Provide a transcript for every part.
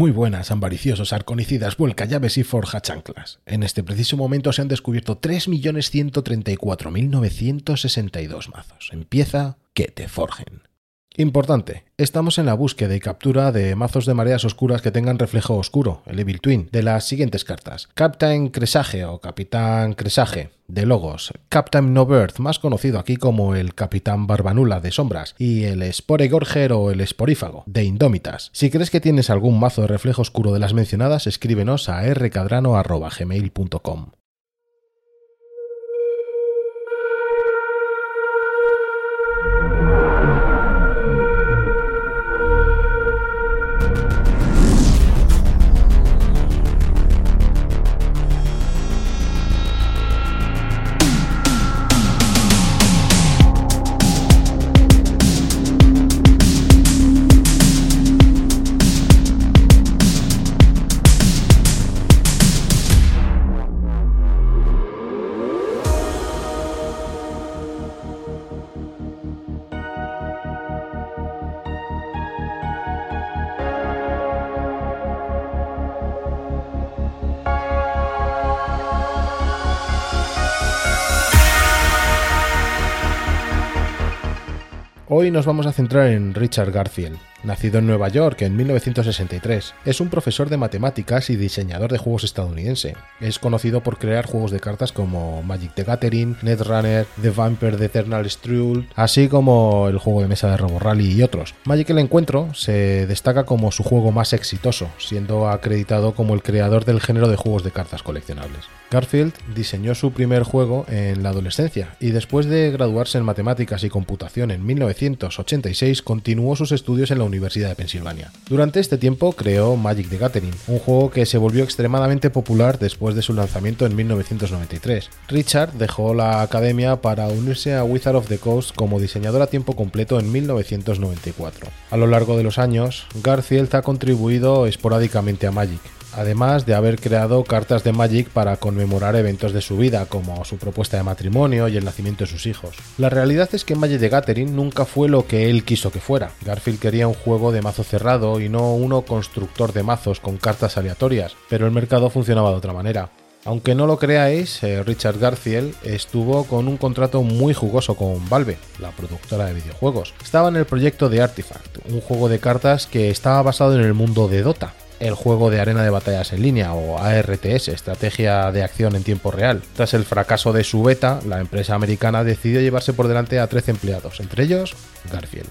Muy buenas, ambariciosos, arconicidas, vuelca llaves y forja chanclas. En este preciso momento se han descubierto 3.134.962 mazos. Empieza que te forjen. Importante, estamos en la búsqueda y captura de mazos de mareas oscuras que tengan reflejo oscuro, el Evil Twin, de las siguientes cartas. Captain Cresage o Capitán Cresage, de Logos, Captain No Birth, más conocido aquí como el Capitán Barbanula de Sombras, y el Sporegorger o el Esporífago, de Indómitas. Si crees que tienes algún mazo de reflejo oscuro de las mencionadas, escríbenos a rcadrano.gmail.com. Hoy nos vamos a centrar en Richard Garfield, nacido en Nueva York en 1963. Es un profesor de matemáticas y diseñador de juegos estadounidense. Es conocido por crear juegos de cartas como Magic the Gathering, Netrunner, The Vampire the Eternal Struggle, así como el juego de mesa de Robo Rally y otros. Magic el Encuentro se destaca como su juego más exitoso, siendo acreditado como el creador del género de juegos de cartas coleccionables. Garfield diseñó su primer juego en la adolescencia y después de graduarse en matemáticas y computación en 1986 continuó sus estudios en la Universidad de Pensilvania. Durante este tiempo creó Magic the Gathering, un juego que se volvió extremadamente popular después de su lanzamiento en 1993. Richard dejó la academia para unirse a Wizard of the Coast como diseñador a tiempo completo en 1994. A lo largo de los años, Garfield ha contribuido esporádicamente a Magic, además de haber creado cartas de Magic para conmemorar eventos de su vida, como su propuesta de matrimonio y el nacimiento de sus hijos. La realidad es que Magic de Gathering nunca fue lo que él quiso que fuera. Garfield quería un juego de mazo cerrado y no uno constructor de mazos con cartas aleatorias, pero el mercado funcionaba de otra manera. Aunque no lo creáis, eh, Richard Garfield estuvo con un contrato muy jugoso con Valve, la productora de videojuegos. Estaba en el proyecto de Artifact, un juego de cartas que estaba basado en el mundo de Dota, el juego de arena de batallas en línea o ARTS, Estrategia de Acción en Tiempo Real. Tras el fracaso de su beta, la empresa americana decidió llevarse por delante a 13 empleados, entre ellos Garfield.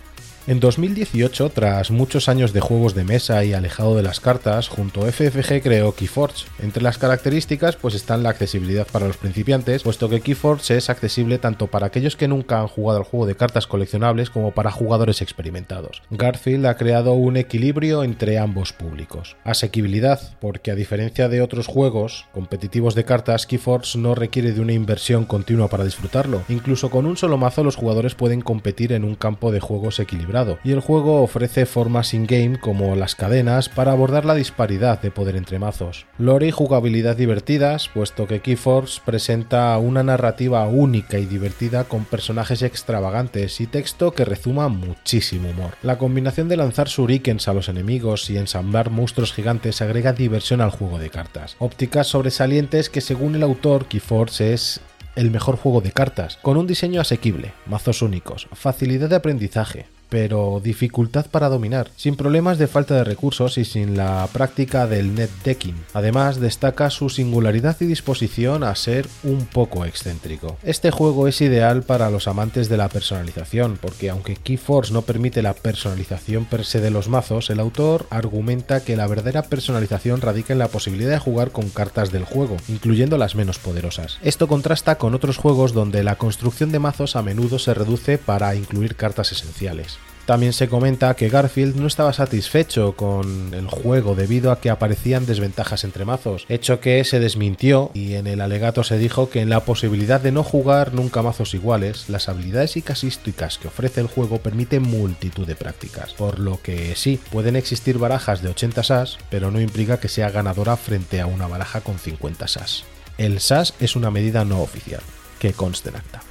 En 2018, tras muchos años de juegos de mesa y alejado de las cartas, junto a FFG creó Keyforge. Entre las características pues están la accesibilidad para los principiantes, puesto que Keyforge es accesible tanto para aquellos que nunca han jugado al juego de cartas coleccionables como para jugadores experimentados. Garfield ha creado un equilibrio entre ambos públicos. Asequibilidad, porque a diferencia de otros juegos competitivos de cartas, Keyforge no requiere de una inversión continua para disfrutarlo. Incluso con un solo mazo los jugadores pueden competir en un campo de juegos equilibrado y el juego ofrece formas in-game como las cadenas para abordar la disparidad de poder entre mazos. Lore y jugabilidad divertidas, puesto que Keyforce presenta una narrativa única y divertida con personajes extravagantes y texto que rezuma muchísimo humor. La combinación de lanzar shurikens a los enemigos y ensamblar monstruos gigantes agrega diversión al juego de cartas. Ópticas sobresalientes que según el autor Keyforce es el mejor juego de cartas, con un diseño asequible, mazos únicos, facilidad de aprendizaje, pero dificultad para dominar, sin problemas de falta de recursos y sin la práctica del net decking. Además, destaca su singularidad y disposición a ser un poco excéntrico. Este juego es ideal para los amantes de la personalización, porque aunque Keyforce no permite la personalización per se de los mazos, el autor argumenta que la verdadera personalización radica en la posibilidad de jugar con cartas del juego, incluyendo las menos poderosas. Esto contrasta con otros juegos donde la construcción de mazos a menudo se reduce para incluir cartas esenciales. También se comenta que Garfield no estaba satisfecho con el juego debido a que aparecían desventajas entre mazos, hecho que se desmintió y en el alegato se dijo que en la posibilidad de no jugar nunca mazos iguales, las habilidades y casísticas que ofrece el juego permiten multitud de prácticas, por lo que sí, pueden existir barajas de 80 SAS, pero no implica que sea ganadora frente a una baraja con 50 SAS. El SAS es una medida no oficial, que conste en acta.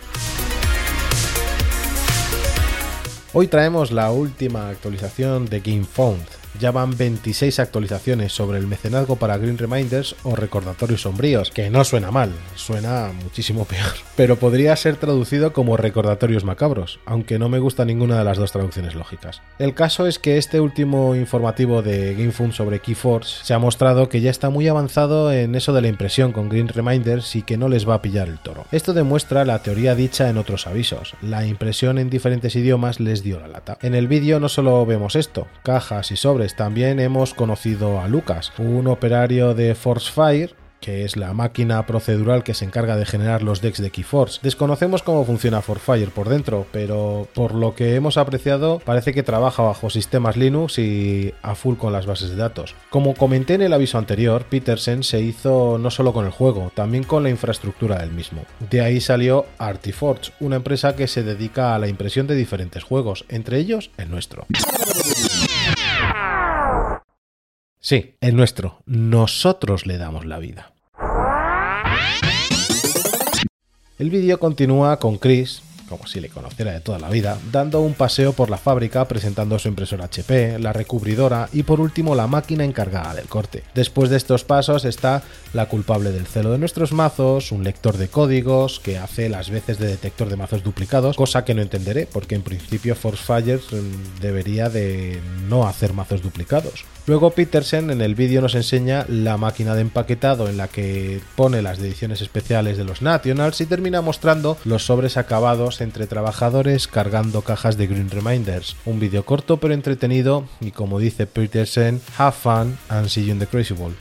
Hoy traemos la última actualización de GameFound, Ya van 26 actualizaciones sobre el mecenazgo para Green Reminders o recordatorios sombríos, que no suena mal, suena muchísimo peor. Pero podría ser traducido como recordatorios macabros, aunque no me gusta ninguna de las dos traducciones lógicas. El caso es que este último informativo de GameFund sobre Keyforce se ha mostrado que ya está muy avanzado en eso de la impresión con Green Reminders y que no les va a pillar el toro. Esto demuestra la teoría dicha en otros avisos. La impresión en diferentes idiomas les dio la lata. En el vídeo no solo vemos esto, cajas y sobres, también hemos conocido a Lucas, un operario de Force Fire que es la máquina procedural que se encarga de generar los decks de Keyforce. Desconocemos cómo funciona Forfire por dentro, pero por lo que hemos apreciado parece que trabaja bajo sistemas Linux y a full con las bases de datos. Como comenté en el aviso anterior, Petersen se hizo no solo con el juego, también con la infraestructura del mismo. De ahí salió Artiforge, una empresa que se dedica a la impresión de diferentes juegos, entre ellos el nuestro. Sí, el nuestro. Nosotros le damos la vida. El vídeo continúa con Chris, como si le conociera de toda la vida, dando un paseo por la fábrica presentando su impresora HP, la recubridora y por último la máquina encargada del corte. Después de estos pasos está la culpable del celo de nuestros mazos, un lector de códigos que hace las veces de detector de mazos duplicados, cosa que no entenderé porque en principio Forcefire mm, debería de no hacer mazos duplicados. Luego Petersen en el vídeo nos enseña la máquina de empaquetado en la que pone las ediciones especiales de los Nationals y termina mostrando los sobres acabados entre trabajadores cargando cajas de Green Reminders. Un vídeo corto pero entretenido y como dice Petersen, have fun and see you in the crazy ball.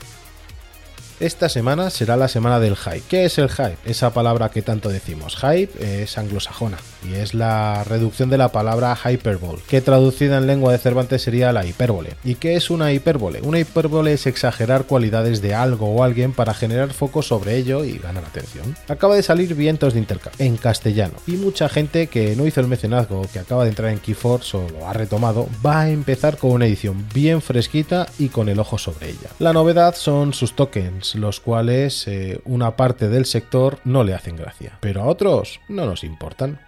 Esta semana será la semana del hype. ¿Qué es el hype? Esa palabra que tanto decimos. Hype es anglosajona y es la reducción de la palabra hyperbole, que traducida en lengua de Cervantes sería la hipérbole. ¿Y qué es una hipérbole? Una hipérbole es exagerar cualidades de algo o alguien para generar foco sobre ello y ganar atención. Acaba de salir Vientos de Intercambio en castellano y mucha gente que no hizo el mecenazgo, que acaba de entrar en Keyforce o lo ha retomado, va a empezar con una edición bien fresquita y con el ojo sobre ella. La novedad son sus tokens los cuales eh, una parte del sector no le hacen gracia, pero a otros no nos importan.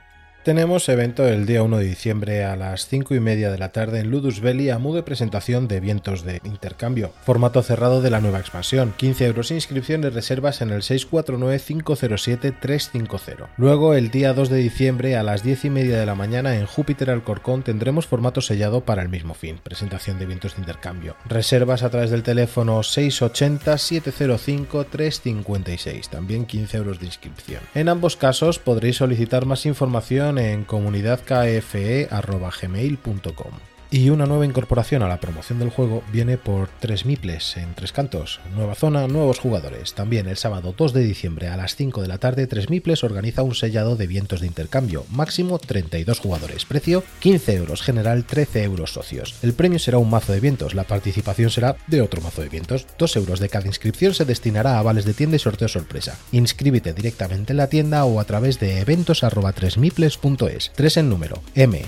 Tenemos evento el día 1 de diciembre a las 5 y media de la tarde en Ludus Belli a de presentación de vientos de intercambio. Formato cerrado de la nueva expansión. 15 euros inscripción y reservas en el 649-507-350. Luego el día 2 de diciembre a las 10 y media de la mañana en Júpiter Alcorcón tendremos formato sellado para el mismo fin. Presentación de vientos de intercambio. Reservas a través del teléfono 680-705-356. También 15 euros de inscripción. En ambos casos podréis solicitar más información en comunidadkfe.gmail.com. Y una nueva incorporación a la promoción del juego viene por tres Miples en Tres Cantos. Nueva zona, nuevos jugadores. También el sábado 2 de diciembre a las 5 de la tarde, Tres Miples organiza un sellado de vientos de intercambio. Máximo 32 jugadores. Precio 15 euros. General 13 euros socios. El premio será un mazo de vientos. La participación será de otro mazo de vientos. 2 euros de cada inscripción se destinará a vales de tienda y sorteo sorpresa. Inscríbete directamente en la tienda o a través de eventos 3miples.es. 3 en número. m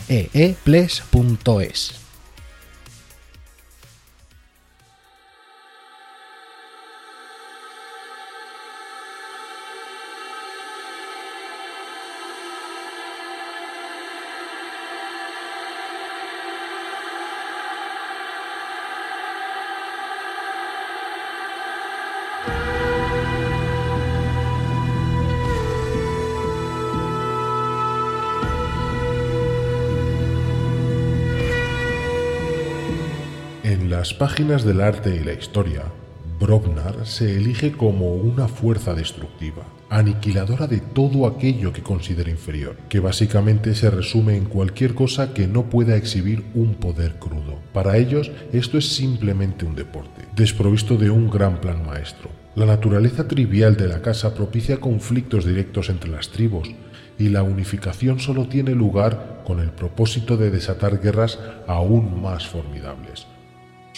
páginas del arte y la historia, Brognar se elige como una fuerza destructiva, aniquiladora de todo aquello que considera inferior, que básicamente se resume en cualquier cosa que no pueda exhibir un poder crudo. Para ellos esto es simplemente un deporte, desprovisto de un gran plan maestro. La naturaleza trivial de la casa propicia conflictos directos entre las tribus, y la unificación solo tiene lugar con el propósito de desatar guerras aún más formidables.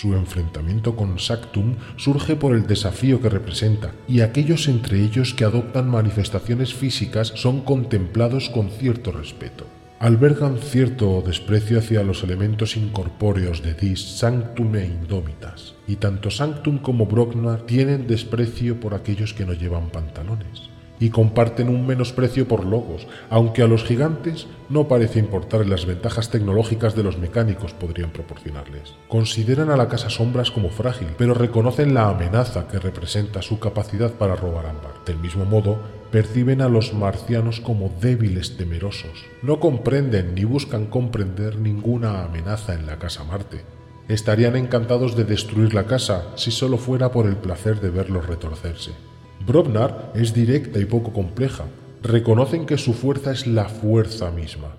Su enfrentamiento con Sactum surge por el desafío que representa, y aquellos entre ellos que adoptan manifestaciones físicas son contemplados con cierto respeto. Albergan cierto desprecio hacia los elementos incorpóreos de Dis, Sanctum e Indómitas, y tanto Sanctum como Brognar tienen desprecio por aquellos que no llevan pantalones. Y comparten un menosprecio por logos, aunque a los gigantes no parece importar las ventajas tecnológicas de los mecánicos podrían proporcionarles. Consideran a la Casa Sombras como frágil, pero reconocen la amenaza que representa su capacidad para robar ámbar. Del mismo modo, perciben a los marcianos como débiles temerosos. No comprenden ni buscan comprender ninguna amenaza en la Casa Marte. Estarían encantados de destruir la casa si solo fuera por el placer de verlos retorcerse. Brobnar es directa y poco compleja. Reconocen que su fuerza es la fuerza misma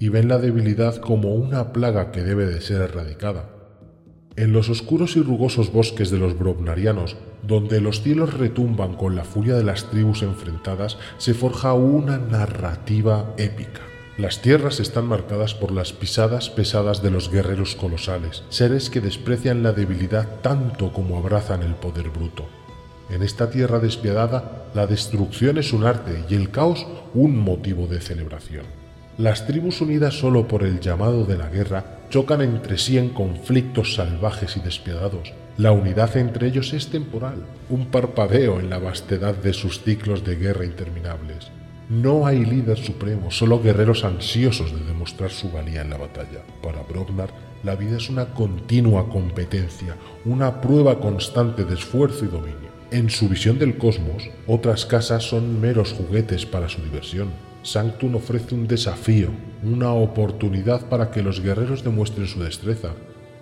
y ven la debilidad como una plaga que debe de ser erradicada. En los oscuros y rugosos bosques de los Brobnarianos, donde los cielos retumban con la furia de las tribus enfrentadas, se forja una narrativa épica. Las tierras están marcadas por las pisadas pesadas de los guerreros colosales, seres que desprecian la debilidad tanto como abrazan el poder bruto. En esta tierra despiadada, la destrucción es un arte y el caos un motivo de celebración. Las tribus unidas solo por el llamado de la guerra chocan entre sí en conflictos salvajes y despiadados. La unidad entre ellos es temporal, un parpadeo en la vastedad de sus ciclos de guerra interminables. No hay líder supremo, solo guerreros ansiosos de demostrar su valía en la batalla. Para Brognar, la vida es una continua competencia, una prueba constante de esfuerzo y dominio. En su visión del cosmos, otras casas son meros juguetes para su diversión. Sanctum ofrece un desafío, una oportunidad para que los guerreros demuestren su destreza.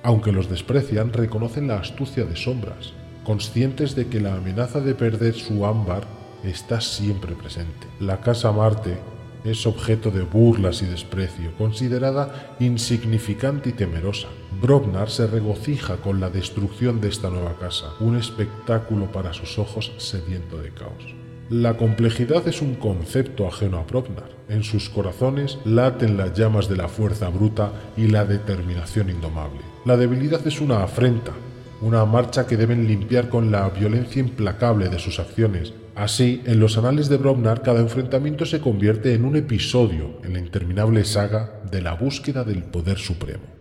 Aunque los desprecian, reconocen la astucia de sombras, conscientes de que la amenaza de perder su ámbar está siempre presente. La casa Marte es objeto de burlas y desprecio, considerada insignificante y temerosa. Brobnar se regocija con la destrucción de esta nueva casa, un espectáculo para sus ojos sediento de caos. La complejidad es un concepto ajeno a Brobnar. En sus corazones laten las llamas de la fuerza bruta y la determinación indomable. La debilidad es una afrenta, una marcha que deben limpiar con la violencia implacable de sus acciones, Así, en los anales de Brobnar, cada enfrentamiento se convierte en un episodio en la interminable saga de la búsqueda del poder supremo.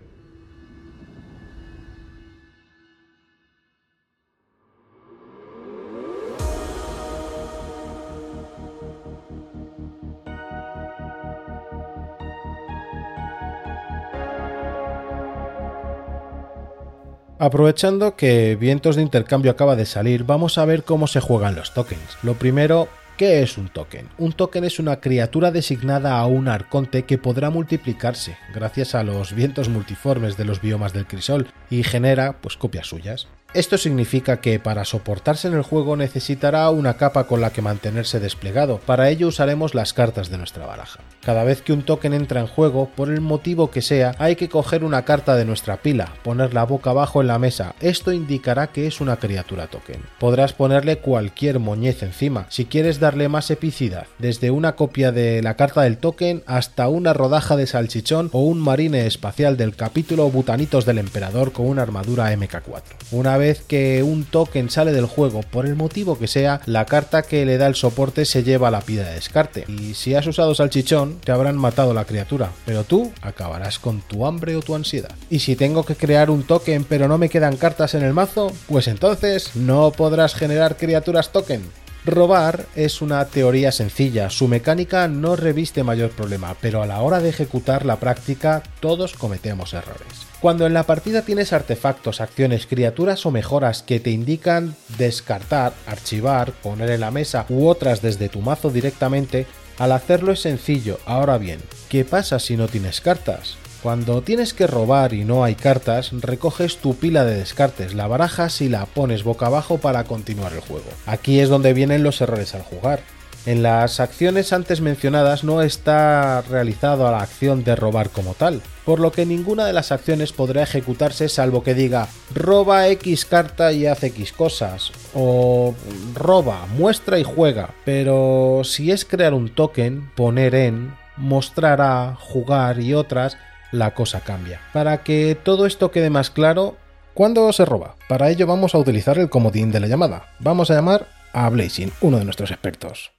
Aprovechando que Vientos de Intercambio acaba de salir, vamos a ver cómo se juegan los tokens. Lo primero, ¿Qué es un token? Un token es una criatura designada a un arconte que podrá multiplicarse gracias a los vientos multiformes de los biomas del crisol y genera pues copias suyas. Esto significa que para soportarse en el juego necesitará una capa con la que mantenerse desplegado. Para ello usaremos las cartas de nuestra baraja. Cada vez que un token entra en juego, por el motivo que sea, hay que coger una carta de nuestra pila, ponerla boca abajo en la mesa. Esto indicará que es una criatura token. Podrás ponerle cualquier moñez encima, si quieres darle más epicidad, desde una copia de la carta del token hasta una rodaja de salchichón o un marine espacial del capítulo Butanitos del Emperador con una armadura MK4. Una vez que un token sale del juego, por el motivo que sea, la carta que le da el soporte se lleva a la pila de descarte. Y si has usado salchichón, te habrán matado la criatura, pero tú acabarás con tu hambre o tu ansiedad. Y si tengo que crear un token pero no me quedan cartas en el mazo, pues entonces no podrás generar criaturas token. Robar es una teoría sencilla, su mecánica no reviste mayor problema, pero a la hora de ejecutar la práctica todos cometemos errores. Cuando en la partida tienes artefactos, acciones, criaturas o mejoras que te indican descartar, archivar, poner en la mesa u otras desde tu mazo directamente, al hacerlo es sencillo. Ahora bien, ¿qué pasa si no tienes cartas? Cuando tienes que robar y no hay cartas, recoges tu pila de descartes, la barajas y la pones boca abajo para continuar el juego. Aquí es donde vienen los errores al jugar. En las acciones antes mencionadas no está realizado la acción de robar como tal, por lo que ninguna de las acciones podrá ejecutarse salvo que diga roba X carta y hace X cosas, o roba, muestra y juega, pero si es crear un token, poner en, mostrar a, jugar y otras, la cosa cambia. Para que todo esto quede más claro, ¿cuándo se roba? Para ello vamos a utilizar el comodín de la llamada. Vamos a llamar a Blazing, uno de nuestros expertos.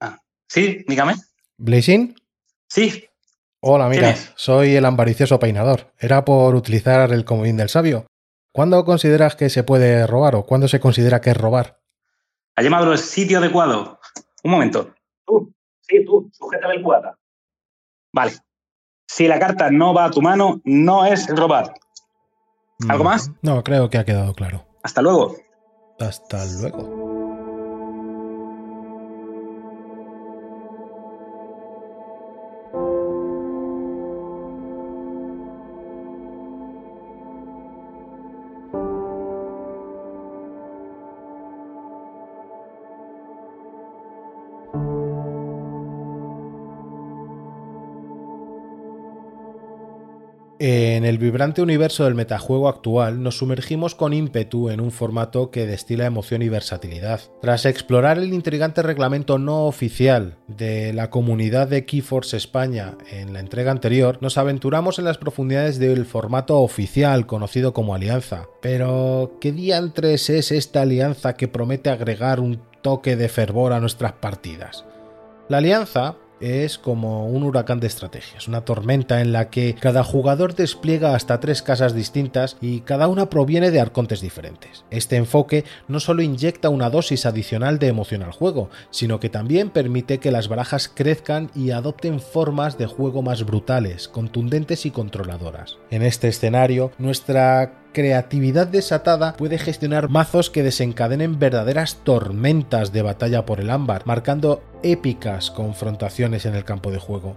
Ah, sí, dígame. ¿Blazing? Sí. Hola, mira, soy el ambaricioso peinador. Era por utilizar el comodín del sabio. ¿Cuándo consideras que se puede robar o cuándo se considera que es robar? Ha llamado el sitio adecuado. Un momento. Tú, sí, tú, sujeta el cubata. Vale. Si la carta no va a tu mano, no es robar. ¿Algo más? No, creo que ha quedado claro. Hasta luego. Hasta luego. En el vibrante universo del metajuego actual nos sumergimos con ímpetu en un formato que destila emoción y versatilidad. Tras explorar el intrigante reglamento no oficial de la comunidad de Keyforce España en la entrega anterior, nos aventuramos en las profundidades del formato oficial conocido como Alianza. Pero, ¿qué diantres es esta alianza que promete agregar un toque de fervor a nuestras partidas? La alianza es como un huracán de estrategias, una tormenta en la que cada jugador despliega hasta tres casas distintas y cada una proviene de arcontes diferentes. Este enfoque no solo inyecta una dosis adicional de emoción al juego, sino que también permite que las barajas crezcan y adopten formas de juego más brutales, contundentes y controladoras. En este escenario, nuestra creatividad desatada puede gestionar mazos que desencadenen verdaderas tormentas de batalla por el ámbar, marcando épicas confrontaciones en el campo de juego.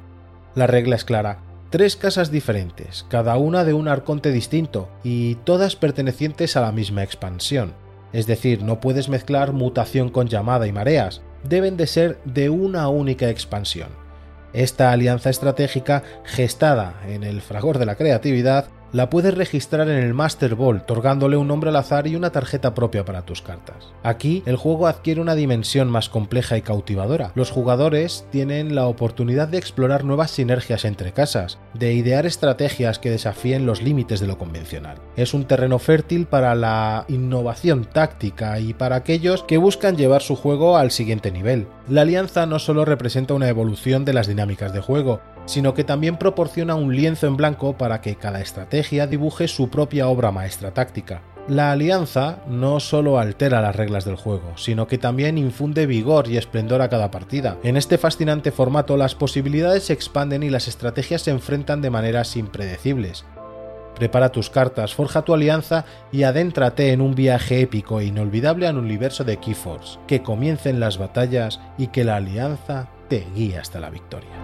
La regla es clara, tres casas diferentes, cada una de un arconte distinto y todas pertenecientes a la misma expansión. Es decir, no puedes mezclar mutación con llamada y mareas, deben de ser de una única expansión. Esta alianza estratégica, gestada en el fragor de la creatividad, la puedes registrar en el Master Ball, otorgándole un nombre al azar y una tarjeta propia para tus cartas. Aquí el juego adquiere una dimensión más compleja y cautivadora. Los jugadores tienen la oportunidad de explorar nuevas sinergias entre casas, de idear estrategias que desafíen los límites de lo convencional. Es un terreno fértil para la innovación táctica y para aquellos que buscan llevar su juego al siguiente nivel. La alianza no solo representa una evolución de las dinámicas de juego, sino que también proporciona un lienzo en blanco para que cada estrategia dibuje su propia obra maestra táctica. La alianza no solo altera las reglas del juego, sino que también infunde vigor y esplendor a cada partida. En este fascinante formato las posibilidades se expanden y las estrategias se enfrentan de maneras impredecibles. Prepara tus cartas, forja tu alianza y adéntrate en un viaje épico e inolvidable al universo de Keyforce, que comiencen las batallas y que la alianza te guíe hasta la victoria.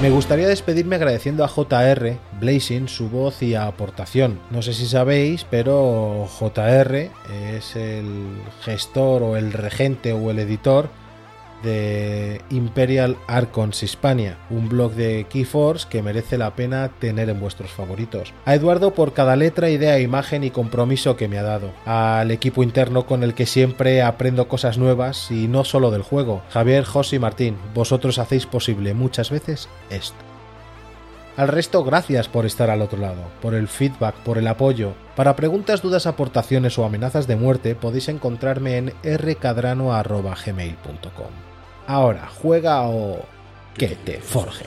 Me gustaría despedirme agradeciendo a JR, Blazing, su voz y aportación. No sé si sabéis, pero JR es el gestor o el regente o el editor de Imperial Archons Hispania, un blog de Keyforce que merece la pena tener en vuestros favoritos. A Eduardo por cada letra, idea, imagen y compromiso que me ha dado. Al equipo interno con el que siempre aprendo cosas nuevas y no solo del juego. Javier, José y Martín, vosotros hacéis posible muchas veces esto. Al resto, gracias por estar al otro lado, por el feedback, por el apoyo. Para preguntas, dudas, aportaciones o amenazas de muerte podéis encontrarme en rcadrano.gmail.com. Ahora, juega o que te forje.